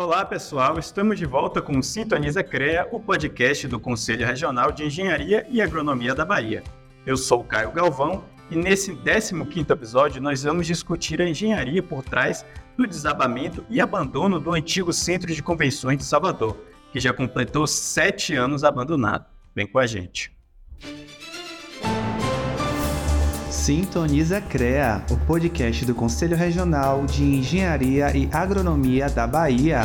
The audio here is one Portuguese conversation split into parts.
Olá pessoal, estamos de volta com o Sintoniza CREA, o podcast do Conselho Regional de Engenharia e Agronomia da Bahia. Eu sou o Caio Galvão e nesse 15º episódio nós vamos discutir a engenharia por trás do desabamento e abandono do antigo Centro de Convenções de Salvador, que já completou sete anos abandonado. Vem com a gente. Sintoniza CREA, o podcast do Conselho Regional de Engenharia e Agronomia da Bahia.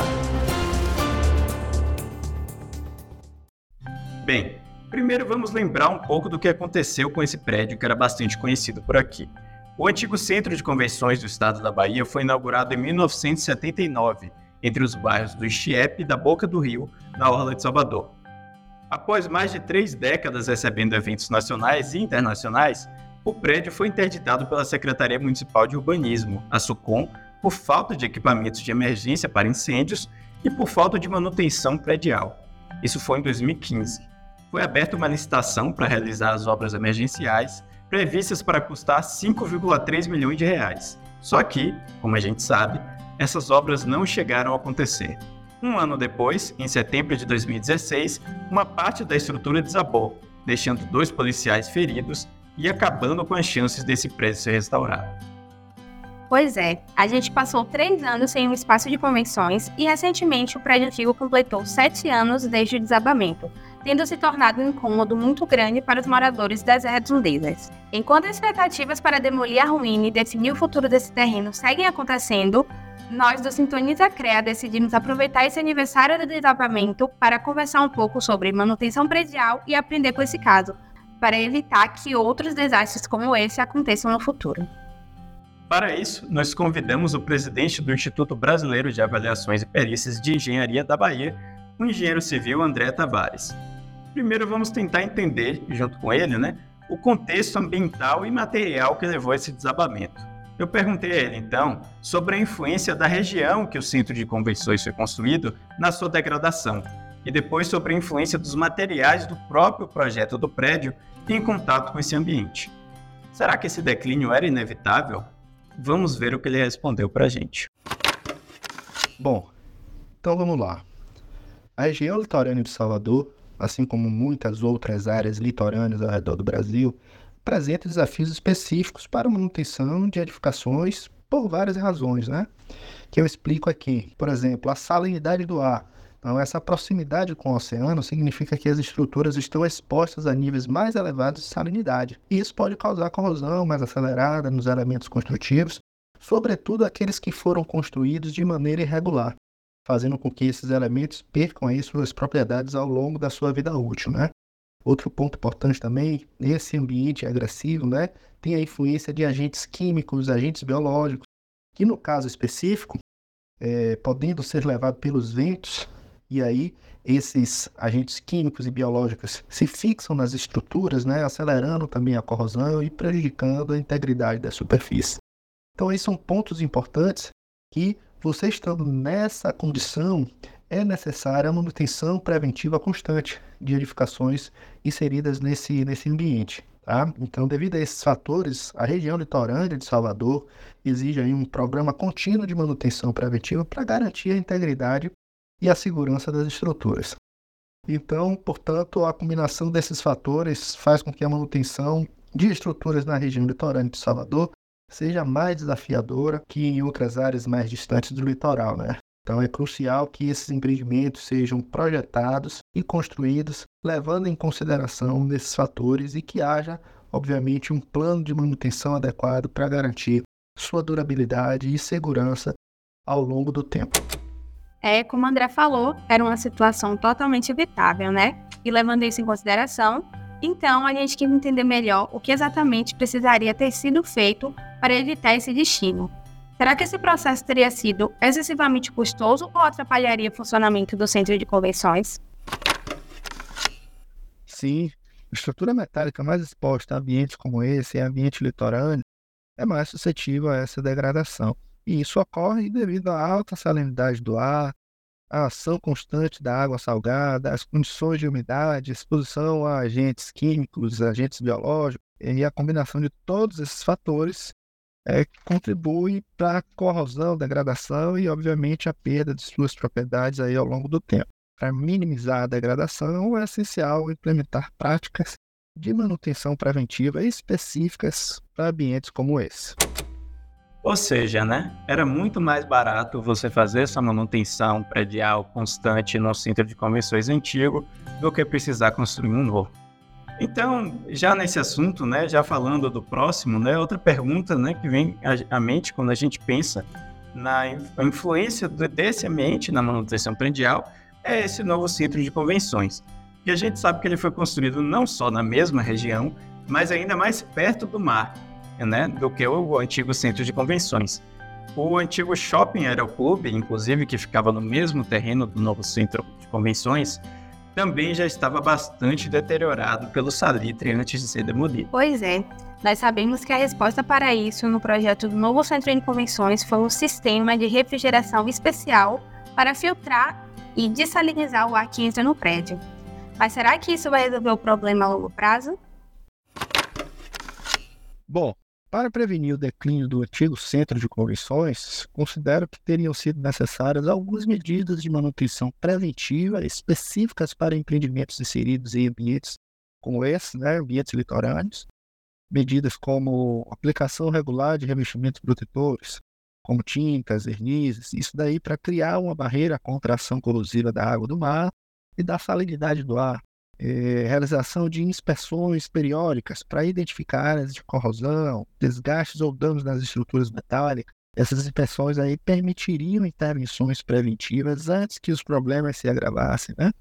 Bem, primeiro vamos lembrar um pouco do que aconteceu com esse prédio que era bastante conhecido por aqui. O antigo Centro de Convenções do Estado da Bahia foi inaugurado em 1979, entre os bairros do Ixiepe e da Boca do Rio, na Orla de Salvador. Após mais de três décadas recebendo eventos nacionais e internacionais, o prédio foi interditado pela Secretaria Municipal de Urbanismo, a SUCOM, por falta de equipamentos de emergência para incêndios e por falta de manutenção predial. Isso foi em 2015. Foi aberta uma licitação para realizar as obras emergenciais, previstas para custar 5,3 milhões de reais. Só que, como a gente sabe, essas obras não chegaram a acontecer. Um ano depois, em setembro de 2016, uma parte da estrutura desabou, deixando dois policiais feridos e acabando com as chances desse prédio ser restaurado. Pois é, a gente passou três anos sem um espaço de convenções e recentemente o prédio antigo completou sete anos desde o desabamento, tendo se tornado um incômodo muito grande para os moradores das redondezas. Enquanto as expectativas para demolir a ruína e definir o futuro desse terreno seguem acontecendo, nós do Sintoniza CREA decidimos aproveitar esse aniversário do desabamento para conversar um pouco sobre manutenção predial e aprender com esse caso, para evitar que outros desastres como esse aconteçam no futuro. Para isso, nós convidamos o presidente do Instituto Brasileiro de Avaliações e Perícias de Engenharia da Bahia, o engenheiro civil André Tavares. Primeiro vamos tentar entender, junto com ele, né, o contexto ambiental e material que levou a esse desabamento. Eu perguntei a ele, então, sobre a influência da região que o centro de convenções foi construído na sua degradação e depois sobre a influência dos materiais do próprio projeto do prédio em contato com esse ambiente. Será que esse declínio era inevitável? Vamos ver o que ele respondeu para a gente. Bom, então vamos lá. A região litorânea de Salvador, assim como muitas outras áreas litorâneas ao redor do Brasil, apresenta desafios específicos para a manutenção de edificações por várias razões, né? Que eu explico aqui. Por exemplo, a salinidade do ar, então, essa proximidade com o oceano significa que as estruturas estão expostas a níveis mais elevados de salinidade. E isso pode causar corrosão mais acelerada nos elementos construtivos, sobretudo aqueles que foram construídos de maneira irregular, fazendo com que esses elementos percam aí suas propriedades ao longo da sua vida útil, né? Outro ponto importante também, esse ambiente agressivo, né, tem a influência de agentes químicos, agentes biológicos, que no caso específico, é, podendo ser levados pelos ventos, e aí esses agentes químicos e biológicos se fixam nas estruturas, né, acelerando também a corrosão e prejudicando a integridade da superfície. Então, esses são pontos importantes que você estando nessa condição é necessária a manutenção preventiva constante de edificações inseridas nesse, nesse ambiente. Tá? Então, devido a esses fatores, a região litorânea de Salvador exige um programa contínuo de manutenção preventiva para garantir a integridade e a segurança das estruturas. Então, portanto, a combinação desses fatores faz com que a manutenção de estruturas na região litorânea de Salvador seja mais desafiadora que em outras áreas mais distantes do litoral, né? Então é crucial que esses empreendimentos sejam projetados e construídos levando em consideração esses fatores e que haja, obviamente, um plano de manutenção adequado para garantir sua durabilidade e segurança ao longo do tempo. É, como André falou, era uma situação totalmente evitável, né? E levando isso em consideração, então a gente quis entender melhor o que exatamente precisaria ter sido feito para evitar esse destino. Será que esse processo teria sido excessivamente custoso ou atrapalharia o funcionamento do centro de convenções? Sim, a estrutura metálica mais exposta a ambientes como esse, ambiente litorâneo, é mais suscetível a essa degradação. E isso ocorre devido à alta salinidade do ar, à ação constante da água salgada, às condições de umidade, exposição a agentes químicos, agentes biológicos, e a combinação de todos esses fatores é, contribui para a corrosão, degradação e, obviamente, a perda de suas propriedades aí ao longo do tempo. Para minimizar a degradação, é essencial implementar práticas de manutenção preventiva específicas para ambientes como esse. Ou seja, né? Era muito mais barato você fazer essa manutenção predial constante no centro de convenções antigo do que precisar construir um novo. Então, já nesse assunto, né, já falando do próximo, né, outra pergunta, né, que vem à mente quando a gente pensa na influência desse ambiente na manutenção predial é esse novo centro de convenções. E a gente sabe que ele foi construído não só na mesma região, mas ainda mais perto do mar, né, do que o antigo centro de convenções. O antigo shopping aeroclube, inclusive, que ficava no mesmo terreno do novo centro de convenções, também já estava bastante deteriorado pelo salitre antes de ser demolido. Pois é. Nós sabemos que a resposta para isso no projeto do novo centro de convenções foi um sistema de refrigeração especial para filtrar e dessalinizar o ar que entra no prédio. Mas será que isso vai resolver o problema a longo prazo? Bom, para prevenir o declínio do antigo centro de convenções, considero que teriam sido necessárias algumas medidas de manutenção preventiva específicas para empreendimentos inseridos em ambientes como esse, né, ambientes litorâneos, medidas como aplicação regular de revestimentos protetores, como tintas, vernizes, isso daí para criar uma barreira contra a ação corrosiva da água do mar e da salinidade do ar, é, realização de inspeções periódicas para identificar áreas de corrosão, desgastes ou danos nas estruturas metálicas. Essas inspeções aí permitiriam intervenções preventivas antes que os problemas se agravassem, né?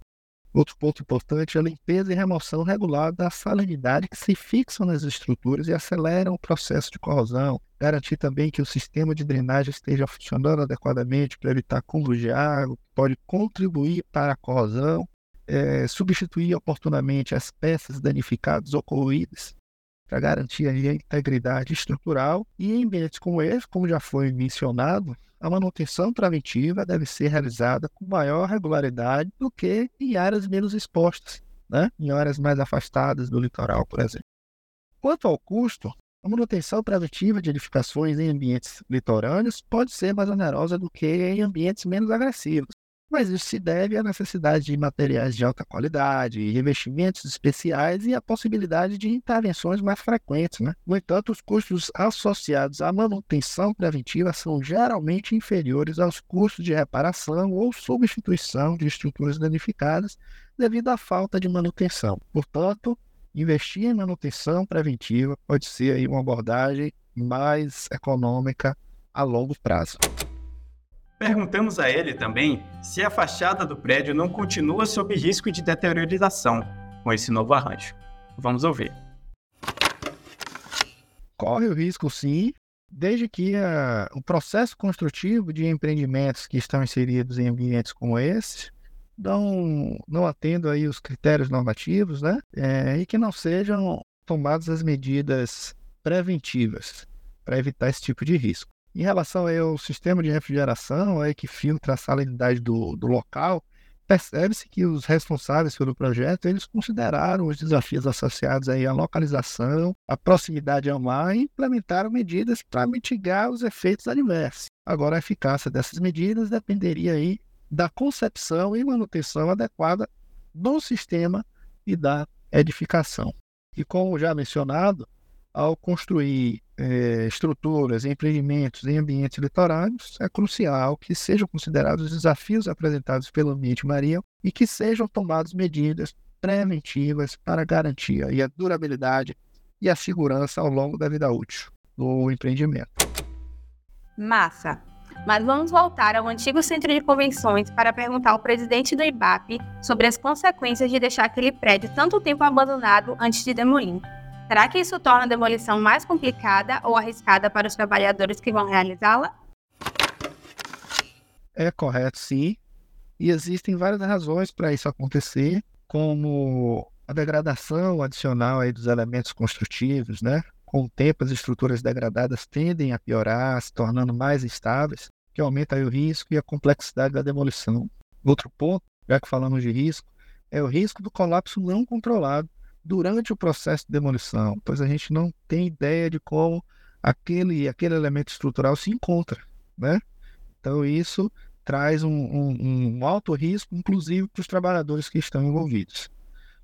Outro ponto importante é a limpeza e remoção regular da salinidade que se fixam nas estruturas e aceleram o processo de corrosão. Garantir também que o sistema de drenagem esteja funcionando adequadamente para evitar acúmulo de água, que pode contribuir para a corrosão é, substituir oportunamente as peças danificadas ou corroídas para garantir a integridade estrutural e em ambientes como esse, como já foi mencionado, a manutenção preventiva deve ser realizada com maior regularidade do que em áreas menos expostas, né? em áreas mais afastadas do litoral, por exemplo. Quanto ao custo, a manutenção preventiva de edificações em ambientes litorâneos pode ser mais onerosa do que em ambientes menos agressivos, mas isso se deve à necessidade de materiais de alta qualidade, revestimentos especiais e à possibilidade de intervenções mais frequentes. Né? No entanto, os custos associados à manutenção preventiva são geralmente inferiores aos custos de reparação ou substituição de estruturas danificadas devido à falta de manutenção. Portanto, investir em manutenção preventiva pode ser uma abordagem mais econômica a longo prazo. Perguntamos a ele também se a fachada do prédio não continua sob risco de deteriorização com esse novo arranjo. Vamos ouvir. Corre o risco, sim, desde que a, o processo construtivo de empreendimentos que estão inseridos em ambientes como esse não, não atendam aí os critérios normativos, né? É, e que não sejam tomadas as medidas preventivas para evitar esse tipo de risco. Em relação ao sistema de refrigeração aí que filtra a salinidade do, do local, percebe-se que os responsáveis pelo projeto eles consideraram os desafios associados aí à localização, à proximidade ao mar e implementaram medidas para mitigar os efeitos adversos. Agora, a eficácia dessas medidas dependeria aí da concepção e manutenção adequada do sistema e da edificação. E como já mencionado, ao construir é, estruturas, empreendimentos em ambientes litorâneos, é crucial que sejam considerados os desafios apresentados pelo ambiente marinho e que sejam tomadas medidas preventivas para garantir a durabilidade e a segurança ao longo da vida útil do empreendimento. Massa! Mas vamos voltar ao antigo centro de convenções para perguntar ao presidente do IBAP sobre as consequências de deixar aquele prédio tanto tempo abandonado antes de demolir. Será que isso torna a demolição mais complicada ou arriscada para os trabalhadores que vão realizá-la? É correto, sim. E existem várias razões para isso acontecer, como a degradação adicional aí dos elementos construtivos, né? Com o tempo, as estruturas degradadas tendem a piorar, se tornando mais instáveis, que aumenta o risco e a complexidade da demolição. Outro ponto, já que falamos de risco, é o risco do colapso não controlado durante o processo de demolição, pois a gente não tem ideia de como aquele, aquele elemento estrutural se encontra, né? Então isso traz um, um, um alto risco, inclusive para os trabalhadores que estão envolvidos.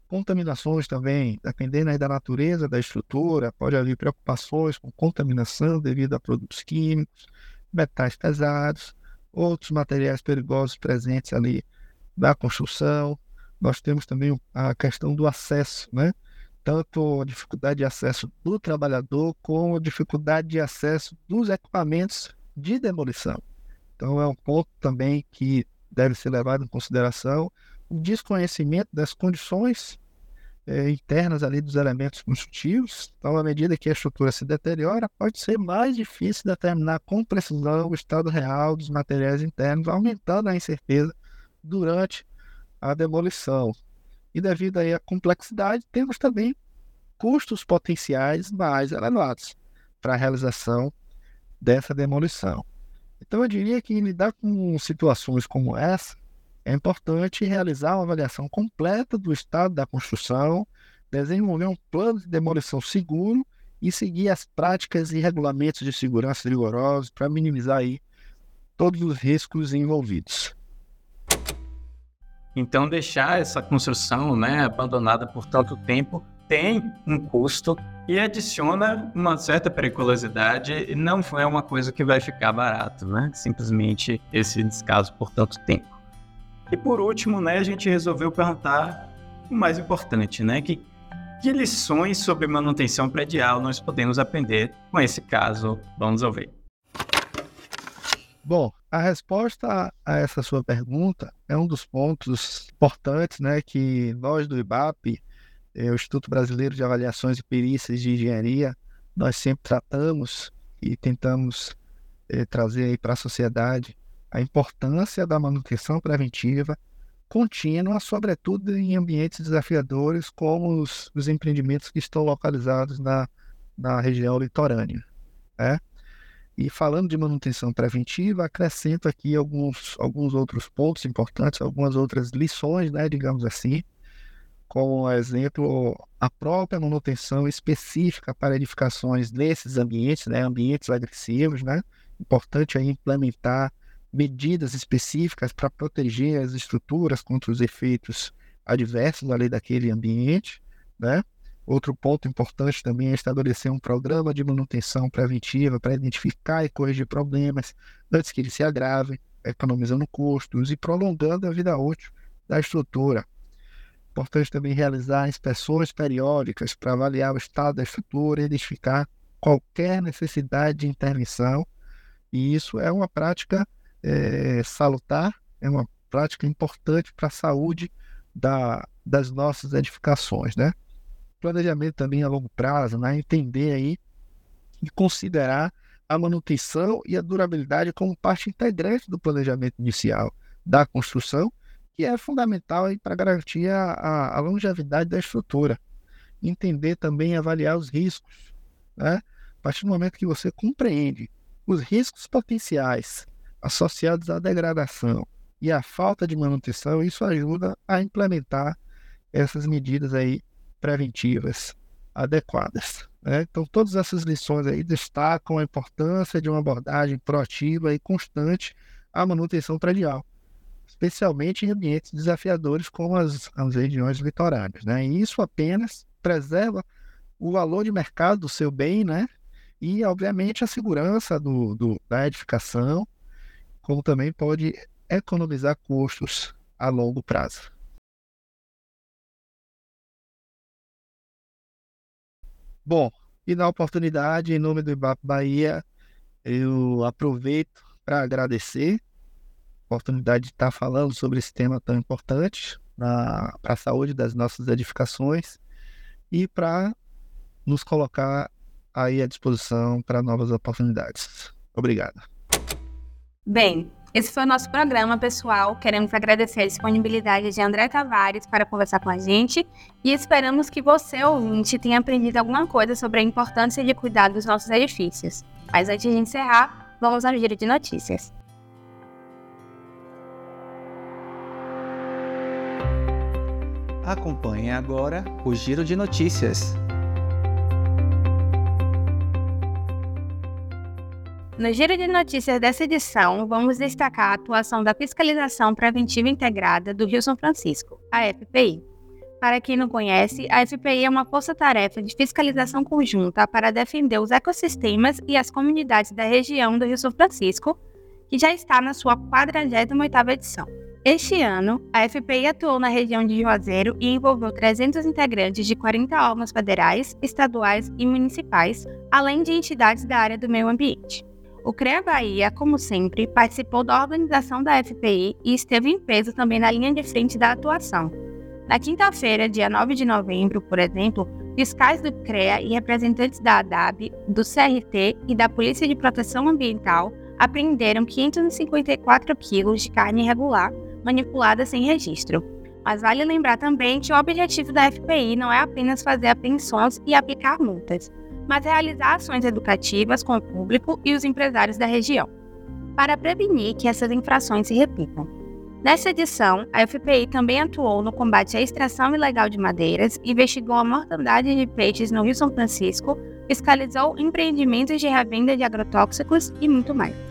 Contaminações também, dependendo da natureza da estrutura, pode haver preocupações com contaminação devido a produtos químicos, metais pesados, outros materiais perigosos presentes ali da construção. Nós temos também a questão do acesso, né? Tanto a dificuldade de acesso do trabalhador, como a dificuldade de acesso dos equipamentos de demolição. Então, é um ponto também que deve ser levado em consideração o desconhecimento das condições é, internas ali dos elementos construtivos. Então, à medida que a estrutura se deteriora, pode ser mais difícil determinar com precisão o estado real dos materiais internos, aumentando a incerteza durante a demolição. E devido aí à complexidade, temos também custos potenciais mais elevados para a realização dessa demolição. Então, eu diria que lidar com situações como essa é importante realizar uma avaliação completa do estado da construção, desenvolver um plano de demolição seguro e seguir as práticas e regulamentos de segurança rigorosos para minimizar aí todos os riscos envolvidos. Então, deixar essa construção né, abandonada por tanto tempo tem um custo e adiciona uma certa periculosidade não é uma coisa que vai ficar barato, né? Simplesmente esse descaso por tanto tempo. E por último, né, a gente resolveu perguntar o mais importante, né? Que, que lições sobre manutenção predial nós podemos aprender com esse caso? Vamos ouvir. Bom, a resposta a essa sua pergunta é um dos pontos importantes né, que nós do IBAP, é, o Instituto Brasileiro de Avaliações e Perícias de Engenharia, nós sempre tratamos e tentamos é, trazer para a sociedade a importância da manutenção preventiva contínua, sobretudo em ambientes desafiadores como os, os empreendimentos que estão localizados na, na região litorânea. Né? E falando de manutenção preventiva, acrescento aqui alguns, alguns outros pontos importantes, algumas outras lições, né, digamos assim, como exemplo, a própria manutenção específica para edificações nesses ambientes, né, ambientes agressivos, né, importante aí implementar medidas específicas para proteger as estruturas contra os efeitos adversos ali daquele ambiente, né, Outro ponto importante também é estabelecer um programa de manutenção preventiva para identificar e corrigir problemas antes que eles se agravem, economizando custos e prolongando a vida útil da estrutura. Importante também realizar inspeções periódicas para avaliar o estado da estrutura e identificar qualquer necessidade de intervenção. E isso é uma prática é, salutar, é uma prática importante para a saúde da, das nossas edificações, né? Planejamento também a longo prazo, né? entender aí e considerar a manutenção e a durabilidade como parte integrante do planejamento inicial da construção, que é fundamental para garantir a, a, longevidade da estrutura. Entender também e avaliar os riscos. Né? A partir do momento que você compreende os riscos potenciais associados à degradação e à falta de manutenção, isso ajuda a implementar essas medidas aí preventivas adequadas. Né? Então, todas essas lições aí destacam a importância de uma abordagem proativa e constante à manutenção predial, especialmente em ambientes desafiadores como as, as regiões litorâneas. Né? E isso apenas preserva o valor de mercado do seu bem, né? E, obviamente, a segurança do, do, da edificação, como também pode economizar custos a longo prazo. Bom, e na oportunidade, em nome do IBAP Bahia, eu aproveito para agradecer a oportunidade de estar falando sobre esse tema tão importante para a saúde das nossas edificações e para nos colocar aí à disposição para novas oportunidades. Obrigado. Bem, esse foi o nosso programa, pessoal. Queremos agradecer a disponibilidade de André Tavares para conversar com a gente e esperamos que você, ouvinte, tenha aprendido alguma coisa sobre a importância de cuidar dos nossos edifícios. Mas antes de encerrar, vamos ao giro de notícias. Acompanhe agora o Giro de Notícias. No giro de notícias dessa edição, vamos destacar a atuação da Fiscalização Preventiva Integrada do Rio São Francisco, a FPI. Para quem não conhece, a FPI é uma força-tarefa de fiscalização conjunta para defender os ecossistemas e as comunidades da região do Rio São Francisco, que já está na sua 48ª edição. Este ano, a FPI atuou na região de Juazeiro e envolveu 300 integrantes de 40 órgãos federais, estaduais e municipais, além de entidades da área do meio ambiente. O CREA Bahia, como sempre, participou da organização da FPI e esteve em peso também na linha de frente da atuação. Na quinta-feira, dia 9 de novembro, por exemplo, fiscais do CREA e representantes da ADAB, do CRT e da Polícia de Proteção Ambiental apreenderam 554 quilos de carne irregular manipulada sem registro. Mas vale lembrar também que o objetivo da FPI não é apenas fazer apreensões e aplicar multas mas realizar ações educativas com o público e os empresários da região, para prevenir que essas infrações se repitam. Nessa edição, a FPI também atuou no combate à extração ilegal de madeiras, investigou a mortandade de peixes no Rio São Francisco, fiscalizou empreendimentos de revenda de agrotóxicos e muito mais.